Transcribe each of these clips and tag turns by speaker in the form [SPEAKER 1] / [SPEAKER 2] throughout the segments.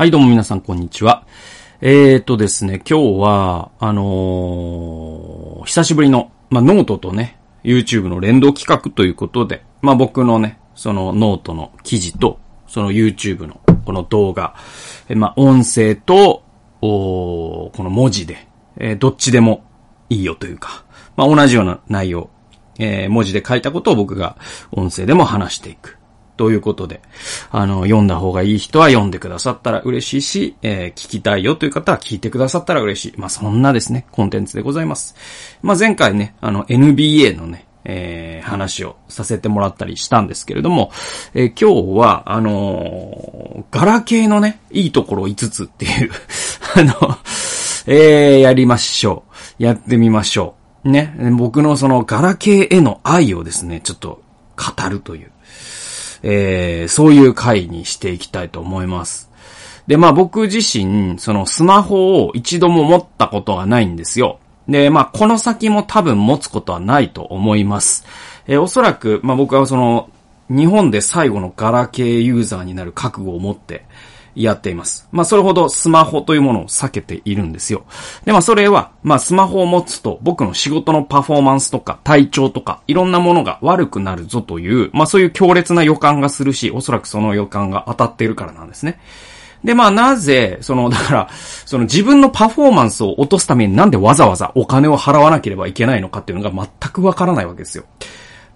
[SPEAKER 1] はい、どうも皆さん、こんにちは。えーとですね、今日は、あのー、久しぶりの、まあ、ノートとね、YouTube の連動企画ということで、まあ、僕のね、そのノートの記事と、その YouTube のこの動画、えまあ、音声と、おこの文字で、えー、どっちでもいいよというか、まあ、同じような内容、えー、文字で書いたことを僕が音声でも話していく。ということで、あの、読んだ方がいい人は読んでくださったら嬉しいし、えー、聞きたいよという方は聞いてくださったら嬉しい。まあ、そんなですね、コンテンツでございます。まあ、前回ね、あの、NBA のね、えー、話をさせてもらったりしたんですけれども、えー、今日は、あのー、ガラケーのね、いいところ5つっていう あの、えー、やりましょう。やってみましょう。ね、僕のそのガラケーへの愛をですね、ちょっと語るという。えー、そういう回にしていきたいと思います。で、まあ僕自身、そのスマホを一度も持ったことがないんですよ。で、まあこの先も多分持つことはないと思います。えー、おそらく、まあ僕はその、日本で最後のガラケーユーザーになる覚悟を持って、やっています。まあ、それほどスマホというものを避けているんですよ。で、まあ、それは、まあ、スマホを持つと僕の仕事のパフォーマンスとか体調とかいろんなものが悪くなるぞという、まあ、そういう強烈な予感がするし、おそらくその予感が当たっているからなんですね。で、まあなぜ、その、だから、その自分のパフォーマンスを落とすためになんでわざわざお金を払わなければいけないのかっていうのが全くわからないわけですよ。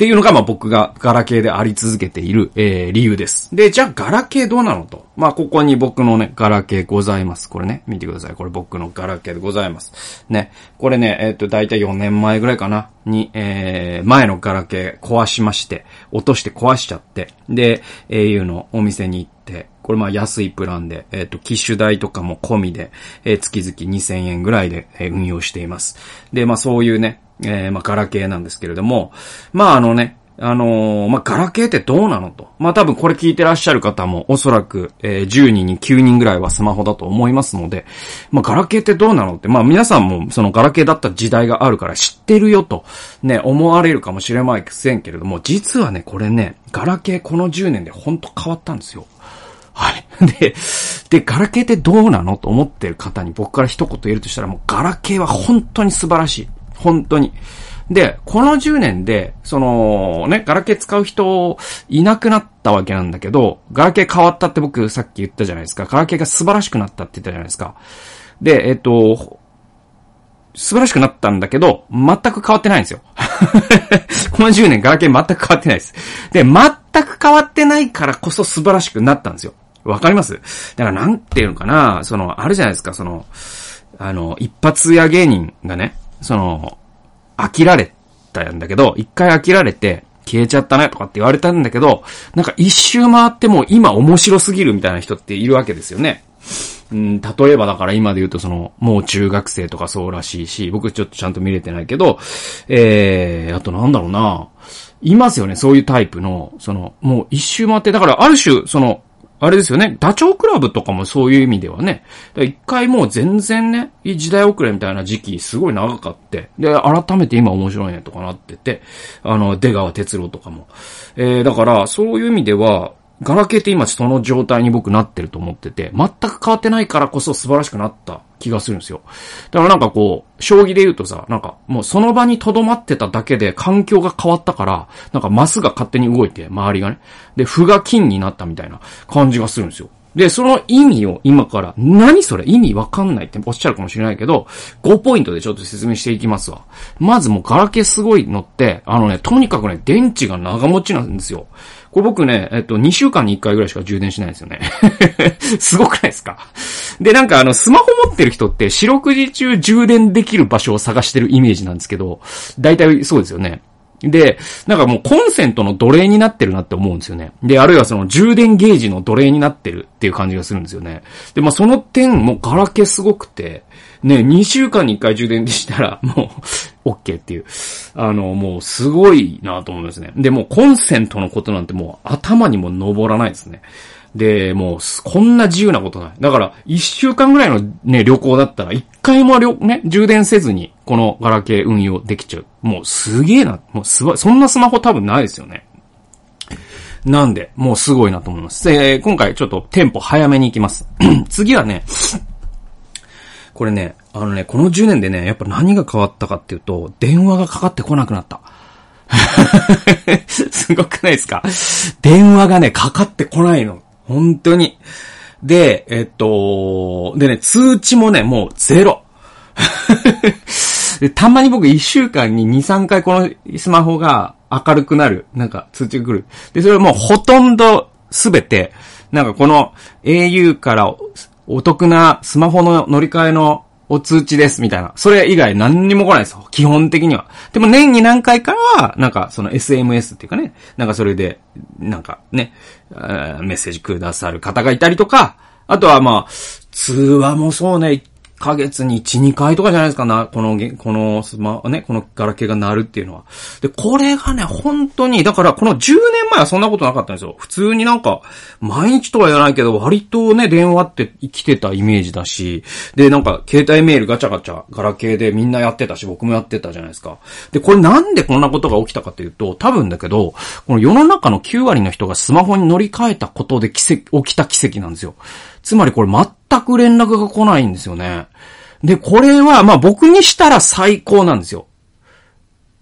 [SPEAKER 1] っていうのが、まあ僕がガラケーであり続けている、えー、理由です。で、じゃあガラケーどうなのと。まあここに僕のね、ガラケーございます。これね、見てください。これ僕のガラケーでございます。ね。これね、えっ、ー、と、だいたい4年前ぐらいかな。に、えー、前のガラケー壊しまして、落として壊しちゃって、で、au のお店に行って、これまあ安いプランで、えっ、ー、と、機種代とかも込みで、えー、月々2000円ぐらいで、えー、運用しています。で、まあそういうね、えー、まあ、ガラケーなんですけれども、まあ、あのね、あのー、まあ、ガラケーってどうなのと。まあ、多分これ聞いてらっしゃる方もおそらく、えー、10人に9人ぐらいはスマホだと思いますので、まあ、ガラケーってどうなのって、まあ、皆さんもそのガラケーだった時代があるから知ってるよと、ね、思われるかもしれませんけれども、実はね、これね、ガラケーこの10年でほんと変わったんですよ。はい。で、で、ガラケーってどうなのと思ってる方に僕から一言言えるとしたら、もうガラケーは本当に素晴らしい。本当に。で、この10年で、その、ね、ガラケー使う人いなくなったわけなんだけど、ガラケー変わったって僕さっき言ったじゃないですか。ガラケーが素晴らしくなったって言ったじゃないですか。で、えっと、素晴らしくなったんだけど、全く変わってないんですよ。この10年ガラケー全く変わってないです。で、全く変わってないからこそ素晴らしくなったんですよ。わかります？だからなんていうのかな、その、あるじゃないですか、その、あの、一発屋芸人がね、その、飽きられたんだけど、一回飽きられて、消えちゃったねとかって言われたんだけど、なんか一周回っても今面白すぎるみたいな人っているわけですよね。うん、例えばだから今で言うとその、もう中学生とかそうらしいし、僕ちょっとちゃんと見れてないけど、えー、あとなんだろうな、いますよね、そういうタイプの、その、もう一周回って、だからある種、その、あれですよね。ダチョウ倶楽部とかもそういう意味ではね。一回もう全然ね、時代遅れみたいな時期すごい長かって。で、改めて今面白いねとかなってて。あの、出川哲郎とかも。えー、だから、そういう意味では、ガラケーって今その状態に僕なってると思ってて、全く変わってないからこそ素晴らしくなった気がするんですよ。だからなんかこう、将棋で言うとさ、なんかもうその場に留まってただけで環境が変わったから、なんかマスが勝手に動いて、周りがね。で、歩が金になったみたいな感じがするんですよ。で、その意味を今から、何それ？意味わかんないっておっしゃるかもしれないけど、5ポイントでちょっと説明していきますわ。まずもうガラケーすごいのって、あのね、とにかくね、電池が長持ちなんですよ。これ僕ね、えっと、2週間に1回ぐらいしか充電しないんですよね。すごくないですか？で、なんかあの、スマホ持ってる人って四六時中充電できる場所を探してるイメージなんですけど、大体そうですよね。で、なんかもうコンセントの奴隷になってるなって思うんですよね。で、あるいはその充電ゲージの奴隷になってるっていう感じがするんですよね。で、まあその点もガラケーすごくて、ね、2週間に1回充電したら、もう、OK っていう。あの、もうすごいなと思いますね。で、もうコンセントのことなんてもう頭にも登らないですね。で、もう、こんな自由なことない。だから、一週間ぐらいのね、旅行だったら、一回もね、充電せずに、このガラケー運用できちゃう。もう、すげえな。もう、すごい。そんなスマホ多分ないですよね。なんで、もうすごいなと思います。で、今回ちょっとテンポ早めに行きます。次はね、これね、あのね、この10年でね、やっぱ何が変わったかっていうと、電話がかかってこなくなった。すごくないですか？電話がね、かかってこないの。本当に。で、えっと、でね、通知もね、もうゼロ。たまに僕一週間に2、3回このスマホが明るくなる、なんか通知が来る。で、それもうほとんどすべて、なんかこの au からお得なスマホの乗り換えのお通知ですみたいな。それ以外何にも来ないですよ。基本的には。でも年に何回かは、なんかその SMS っていうかね、なんかそれで、なんかね、メッセージくださる方がいたりとか、あとはまあ、通話もそうね、ヶ月に1、2回とかじゃないですかな、この、このスマ、ね、このガラケーが鳴るっていうのは。で、これがね、本当に、だからこの10年前はそんなことなかったんですよ。普通になんか、毎日とは言わないけど、割とね、電話って生きてたイメージだし、で、なんか、携帯メールガチャガチャ、ガラケーでみんなやってたし、僕もやってたじゃないですか。で、これなんでこんなことが起きたかというと、多分だけど、この世の中の9割の人がスマホに乗り換えたことで奇跡、起きた奇跡なんですよ。つまりこれ全く連絡が来ないんですよね。で、これは、まあ僕にしたら最高なんですよ。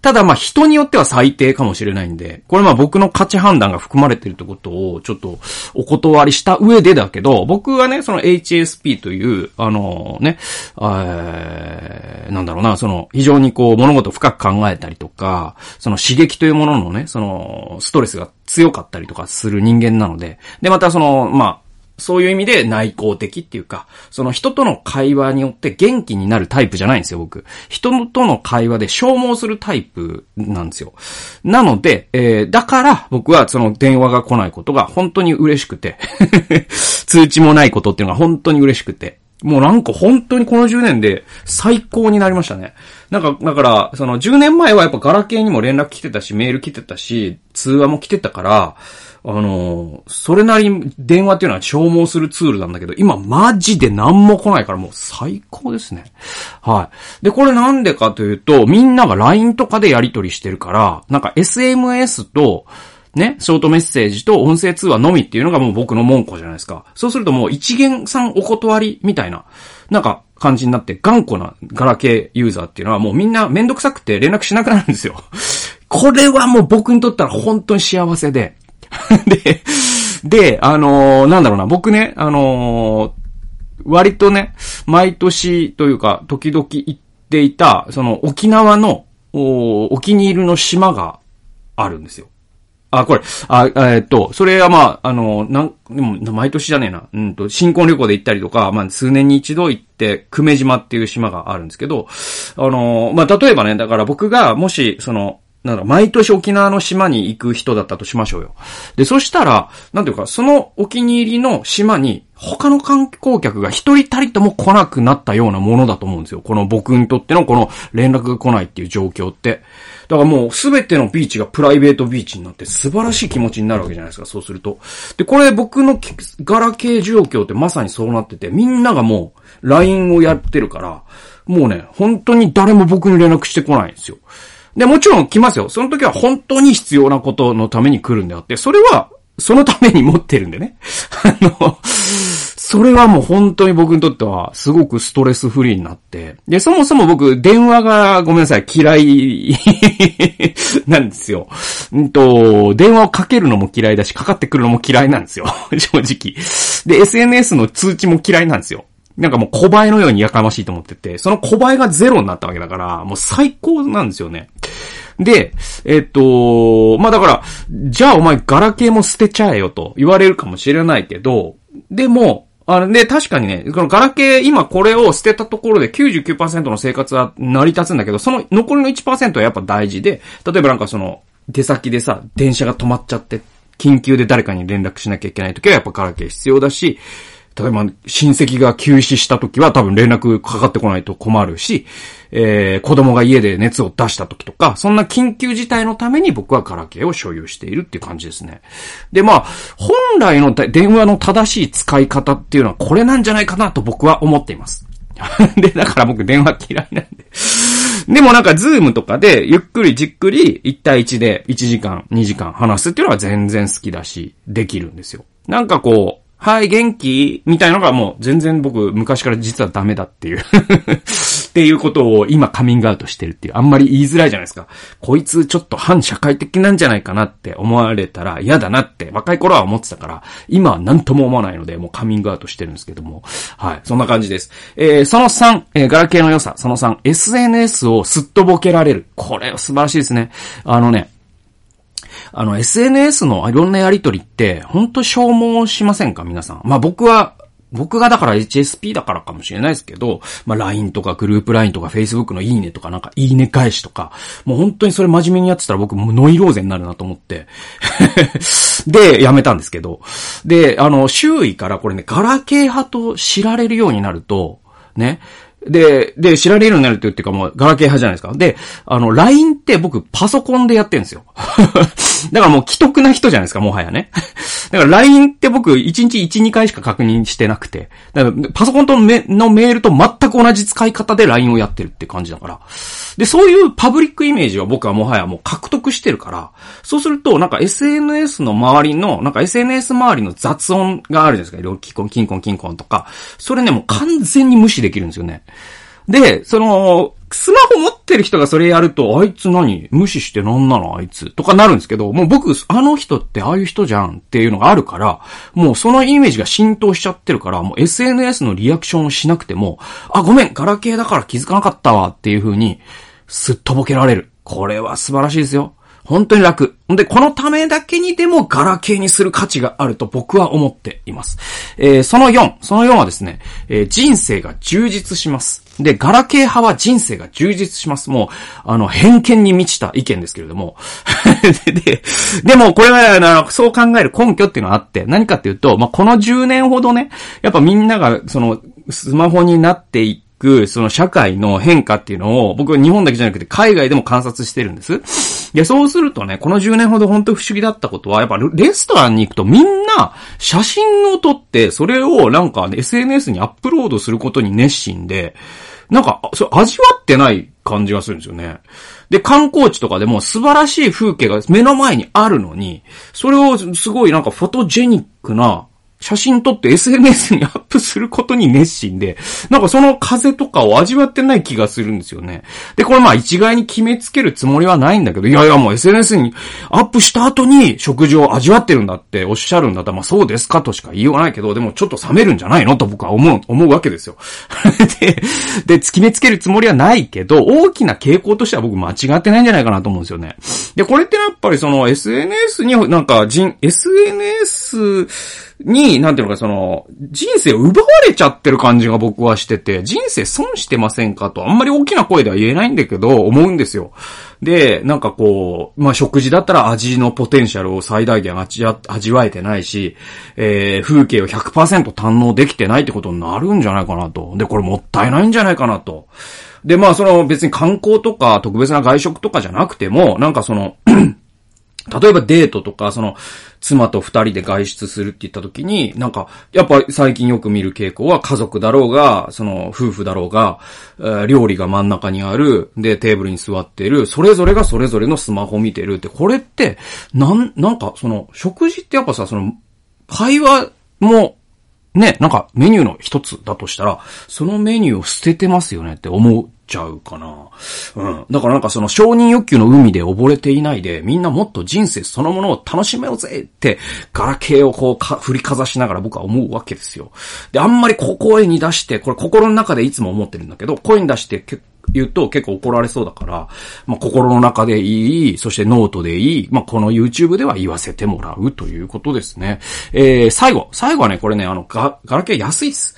[SPEAKER 1] ただまあ人によっては最低かもしれないんで、これまあ僕の価値判断が含まれてるってことをちょっとお断りした上でだけど、僕はね、その HSP という、あのね、えー、なんだろうな、その非常にこう物事深く考えたりとか、その刺激というもののね、そのストレスが強かったりとかする人間なので、でまたその、まあ、そういう意味で内向的っていうか、その人との会話によって元気になるタイプじゃないんですよ、僕。人との会話で消耗するタイプなんですよ。なので、えー、だから僕はその電話が来ないことが本当に嬉しくて 通知もないことっていうのが本当に嬉しくて、もうなんか本当にこの10年で最高になりましたね。なんか、だから、その10年前はやっぱガラケーにも連絡来てたし、メール来てたし、通話も来てたから、あのそれなりに電話っていうのは消耗するツールなんだけど、今マジで何も来ないからもう最高ですね。はい。で、これなんでかというと、みんなが LINE とかでやり取りしてるから、なんか SMS と、ね、ショートメッセージと音声通話のみっていうのがもう僕の文庫じゃないですか。そうするともう一元さんお断りみたいな、なんか感じになって頑固なガラケーユーザーっていうのはもうみんなめんどくさくて連絡しなくなるんですよ。これはもう僕にとったら本当に幸せで、で、で、あのー、なんだろうな、僕ね、あのー、割とね、毎年というか、時々行っていた、その沖縄の、おお気に入りの島があるんですよ。あ、これ、あ、えっと、それはまあ、あの、なん、でも、毎年じゃねえな。うんと、新婚旅行で行ったりとか、まあ、数年に一度行って、久米島っていう島があるんですけど、あの、まあ、例えばね、だから僕が、もし、その、なんだ、毎年沖縄の島に行く人だったとしましょうよ。で、そしたら、なんていうか、そのお気に入りの島に、他の観光客が一人たりとも来なくなったようなものだと思うんですよ。この僕にとってのこの連絡が来ないっていう状況って。だからもうすべてのビーチがプライベートビーチになって素晴らしい気持ちになるわけじゃないですか、そうすると。で、これ僕のガラケー状況ってまさにそうなってて、みんながもう LINE をやってるから、もうね、本当に誰も僕に連絡してこないんですよ。で、もちろん来ますよ。その時は本当に必要なことのために来るんであって、それは、そのために持ってるんでね。あの、それはもう本当に僕にとってはすごくストレスフリーになって。で、そもそも僕、電話がごめんなさい、嫌いなんですよ。うんと、電話をかけるのも嫌いだし、かかってくるのも嫌いなんですよ。正直。で、SNS の通知も嫌いなんですよ。なんかもう小映えのようにやかましいと思ってて、その小映えがゼロになったわけだから、もう最高なんですよね。で、えっと、まあ、だから、じゃあお前ガラケーも捨てちゃえよと言われるかもしれないけど、でも、あの、で、確かにね、このガラケー、今これを捨てたところで99%の生活は成り立つんだけど、その残りの1%はやっぱ大事で、例えばなんかその、出先でさ、電車が止まっちゃって、緊急で誰かに連絡しなきゃいけないときはやっぱガラケー必要だし、例えば親戚が休止した時は多分連絡かかってこないと困るし、えー、子供が家で熱を出した時とか、そんな緊急事態のために僕はガラケーを所有しているっていう感じですね。で、まあ、本来の電話の正しい使い方っていうのはこれなんじゃないかなと僕は思っています。で、だから僕電話嫌いなんで。でもなんか、ズームとかで、ゆっくりじっくり、1対1で1時間、2時間話すっていうのは全然好きだし、できるんですよ。なんかこう、はい、元気みたいのがもう全然僕昔から実はダメだっていう っていうことを今カミングアウトしてるっていう。あんまり言いづらいじゃないですか。こいつちょっと反社会的なんじゃないかなって思われたら嫌だなって若い頃は思ってたから、今は何とも思わないのでもうカミングアウトしてるんですけども。はい。そんな感じです。えー、その3、えー、ガラケーの良さ。その3、SNS をすっとぼけられる。これ素晴らしいですね。あのね、あの、SNS のいろんなやりとりって、本当消耗しませんか？皆さん。まあ僕は、僕がだから HSP だからかもしれないですけど、まあ LINE とかグループ LINE とか Facebook のいいねとかなんかいいね返しとか、もう本当にそれ真面目にやってたら僕もうノイローゼになるなと思って で、やめたんですけど。で、あの、周囲からこれね、ガラケー派と知られるようになると、ね、で、で、知られるようになるっていうかもう、ガラケー派じゃないですか。で、あの、LINE って僕、パソコンでやってるんですよ。だからもう、既得な人じゃないですか、もはやね。だから LINE って僕、1日1、2回しか確認してなくて。だから、パソコンとめのメールと全く同じ使い方で LINE をやってるって感じだから。で、そういうパブリックイメージは僕はもはやもう獲得してるから、そうすると、なんか SNS の周りの、なんか SNS 周りの雑音があるじゃないですか。料金コン、金コン、金コンとか。それね、もう完全に無視できるんですよね。で、その、スマホ持ってる人がそれやると、あいつ何？無視してなんなの？あいつとかなるんですけど、もう僕、あの人ってああいう人じゃんっていうのがあるから、もうそのイメージが浸透しちゃってるから、もう SNS のリアクションをしなくても、あ、ごめん、ガラケーだから気づかなかったわっていう風に、すっとぼけられる。これは素晴らしいですよ。本当に楽。で、このためだけにでもガラケーにする価値があると僕は思っています。えー、その4、その4はですね、えー、人生が充実します。で、ガラケー派は人生が充実します。もう、あの、偏見に満ちた意見ですけれども。でで、でも、これは、そう考える根拠っていうのはあって、何かっていうと、まあ、この10年ほどね、やっぱみんなが、その、スマホになっていってく、その社会の変化っていうのを、僕は日本だけじゃなくて海外でも観察してるんです。で、そうするとね、この10年ほど本当不思議だったことは、やっぱレストランに行くとみんな写真を撮って、それをなんか、ね、SNS にアップロードすることに熱心で、なんか、それ味わってない感じがするんですよね。で、観光地とかでも素晴らしい風景が目の前にあるのに、それをすごいなんかフォトジェニックな写真撮って SNS にアップすることに熱心で、なんかその風とかを味わってない気がするんですよね。で、これまあ一概に決めつけるつもりはないんだけど、いやいやもう SNS にアップした後に食事を味わってるんだっておっしゃるんだったら、まあそうですかとしか言いようがないけど、でもちょっと冷めるんじゃないのと僕は思う、思うわけですよ。で、で、決めつけるつもりはないけど、大きな傾向としては僕間違ってないんじゃないかなと思うんですよね。で、これってやっぱりその SNS になんか人、SNS に、なんていうのか、その、人生を奪われちゃってる感じが僕はしてて、人生損してませんか？と、あんまり大きな声では言えないんだけど、思うんですよ。で、なんかこう、まあ、食事だったら味のポテンシャルを最大限味味わえてないし、えー、風景を100%堪能できてないってことになるんじゃないかなと。で、これもったいないんじゃないかなと。で、まあ、その別に観光とか特別な外食とかじゃなくても、なんかその例えばデートとか、その、妻と二人で外出するって言った時に、なんか、やっぱ最近よく見る傾向は家族だろうが、その夫婦だろうが、えー、料理が真ん中にある、で、テーブルに座ってる、それぞれがそれぞれのスマホ見てるって、これって、なん、なんか、その、食事ってやっぱさ、その、会話も、ね、なんかメニューの一つだとしたら、そのメニューを捨ててますよねって思っちゃうかな。うん。だからなんかその承認欲求の海で溺れていないで、みんなもっと人生そのものを楽しめようぜって、ガラケーをこうか、振りかざしながら僕は思うわけですよ。で、あんまりこ声に出して、これ心の中でいつも思ってるんだけど、声に出して結言うと結構怒られそうだから、まあ、心の中でいい、そしてノートでいい、まあ、この YouTube では言わせてもらうということですね。えー、最後。最後はね、これね、あの、ガガラケー安いっす。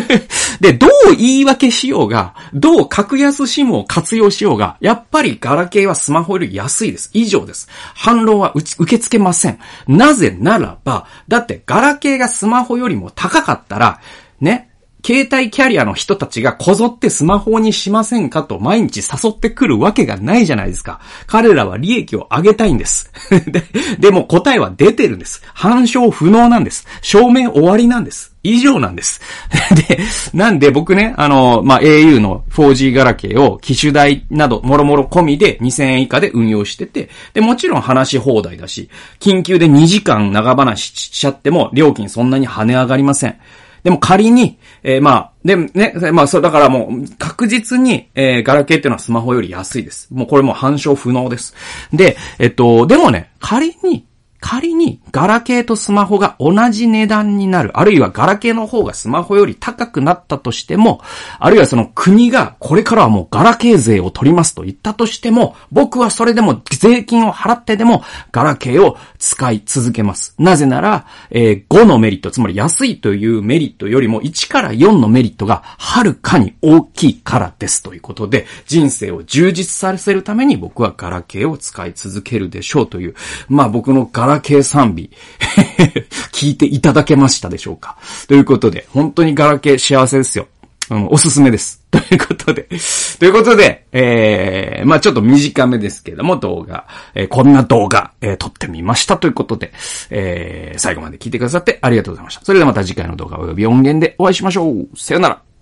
[SPEAKER 1] で、どう言い訳しようが、どう格安 SIM を活用しようが、やっぱりガラケーはスマホより安いです。以上です。反論は受け付けません。なぜならば、だってガラケーがスマホよりも高かったら、ね、携帯キャリアの人たちがこぞってスマホにしませんかと毎日誘ってくるわけがないじゃないですか。彼らは利益を上げたいんです。ででも答えは出てるんです。反証不能なんです。証明終わりなんです。以上なんです。で、なんで僕ね、あの、まあ、au の 4G ガラケーを機種代など、もろもろ込みで2000円以下で運用してて、で、もちろん話し放題だし、緊急で2時間長話しちゃっても料金そんなに跳ね上がりません。でも仮に、えー、まあ、でね、まあ、そう、だからもう、確実に、えー、ガラケーっていうのはスマホより安いです。もうこれもう反証不能です。で、えっと、でもね、仮に、仮にガラケーとスマホが同じ値段になる、あるいはガラケーの方がスマホより高くなったとしても、あるいはその国がこれからはもうガラケー税を取りますと言ったとしても、僕はそれでも税金を払ってでもガラケーを使い続けます。なぜなら、えー、5のメリット、つまり安いというメリットよりも1から4のメリットがはるかに大きいからですということで、人生を充実させるために僕はガラケーを使い続けるでしょうという、まあ僕のガラケー賛美 聞いていただけましたでしょうか？ということで、本当にガラケー幸せですよ。うん、おすすめです。ということで。ということで、えー、まあちょっと短めですけども、動画、えー、こんな動画、えー、撮ってみましたということで、えー、最後まで聞いてくださってありがとうございました。それではまた次回の動画及び音源でお会いしましょう。さよなら。